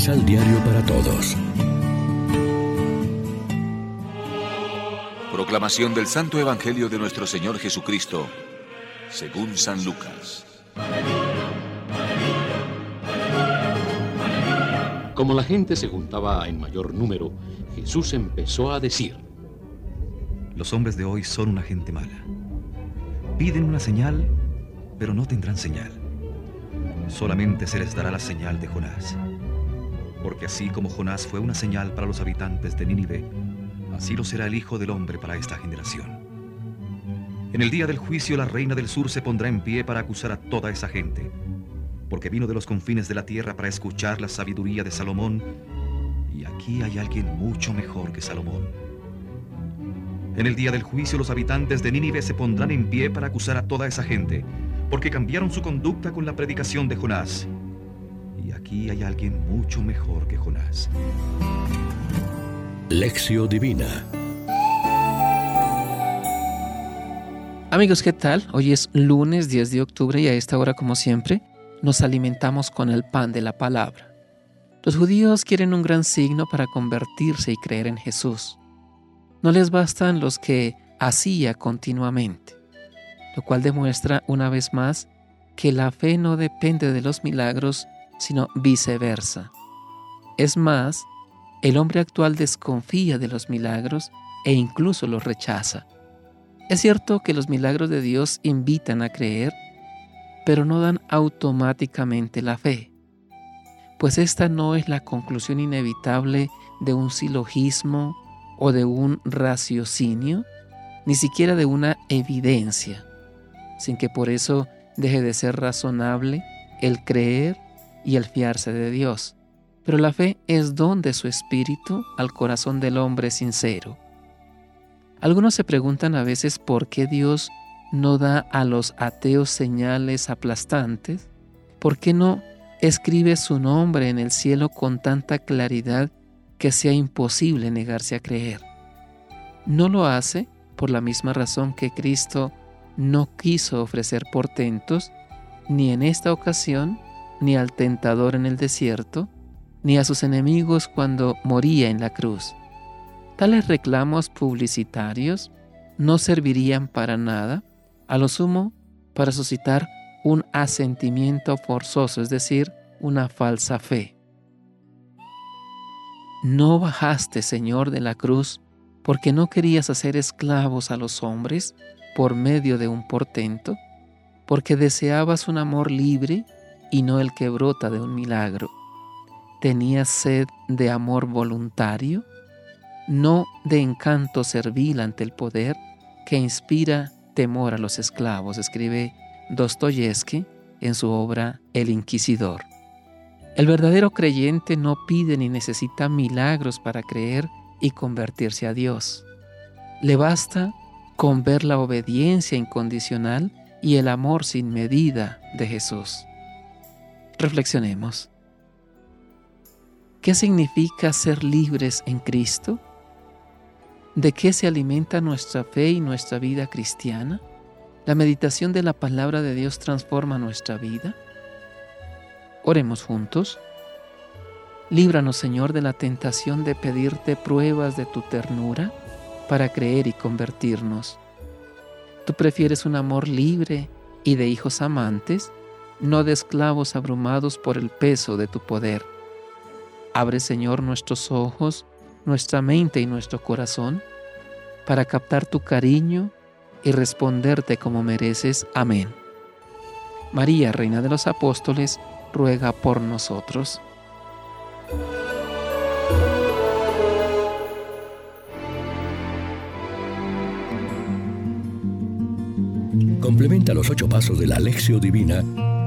Misal Diario para Todos. Proclamación del Santo Evangelio de nuestro Señor Jesucristo, según San Lucas. Como la gente se juntaba en mayor número, Jesús empezó a decir, Los hombres de hoy son una gente mala. Piden una señal, pero no tendrán señal. Solamente se les dará la señal de Jonás. Porque así como Jonás fue una señal para los habitantes de Nínive, así lo será el Hijo del Hombre para esta generación. En el día del juicio la reina del sur se pondrá en pie para acusar a toda esa gente, porque vino de los confines de la tierra para escuchar la sabiduría de Salomón, y aquí hay alguien mucho mejor que Salomón. En el día del juicio los habitantes de Nínive se pondrán en pie para acusar a toda esa gente, porque cambiaron su conducta con la predicación de Jonás. Aquí hay alguien mucho mejor que Jonás. Lección Divina Amigos, ¿qué tal? Hoy es lunes 10 de octubre y a esta hora, como siempre, nos alimentamos con el pan de la palabra. Los judíos quieren un gran signo para convertirse y creer en Jesús. No les bastan los que hacía continuamente, lo cual demuestra una vez más que la fe no depende de los milagros, sino viceversa. Es más, el hombre actual desconfía de los milagros e incluso los rechaza. Es cierto que los milagros de Dios invitan a creer, pero no dan automáticamente la fe, pues esta no es la conclusión inevitable de un silogismo o de un raciocinio, ni siquiera de una evidencia, sin que por eso deje de ser razonable el creer y el fiarse de Dios. Pero la fe es don de su espíritu al corazón del hombre sincero. Algunos se preguntan a veces por qué Dios no da a los ateos señales aplastantes, por qué no escribe su nombre en el cielo con tanta claridad que sea imposible negarse a creer. No lo hace por la misma razón que Cristo no quiso ofrecer portentos, ni en esta ocasión, ni al tentador en el desierto, ni a sus enemigos cuando moría en la cruz. Tales reclamos publicitarios no servirían para nada, a lo sumo para suscitar un asentimiento forzoso, es decir, una falsa fe. ¿No bajaste, Señor, de la cruz porque no querías hacer esclavos a los hombres por medio de un portento? ¿Porque deseabas un amor libre y no el que brota de un milagro? ¿Tenías sed de amor voluntario? ¿No de encanto servil ante el poder que inspira temor a los esclavos? Escribe Dostoyevsky en su obra El Inquisidor. El verdadero creyente no pide ni necesita milagros para creer y convertirse a Dios. Le basta con ver la obediencia incondicional y el amor sin medida de Jesús. Reflexionemos. ¿Qué significa ser libres en Cristo? ¿De qué se alimenta nuestra fe y nuestra vida cristiana? ¿La meditación de la palabra de Dios transforma nuestra vida? Oremos juntos. Líbranos, Señor, de la tentación de pedirte pruebas de tu ternura para creer y convertirnos. Tú prefieres un amor libre y de hijos amantes, no de esclavos abrumados por el peso de tu poder. Abre, Señor, nuestros ojos, nuestra mente y nuestro corazón para captar tu cariño y responderte como mereces. Amén. María, Reina de los Apóstoles, ruega por nosotros. Complementa los ocho pasos de la Alexio Divina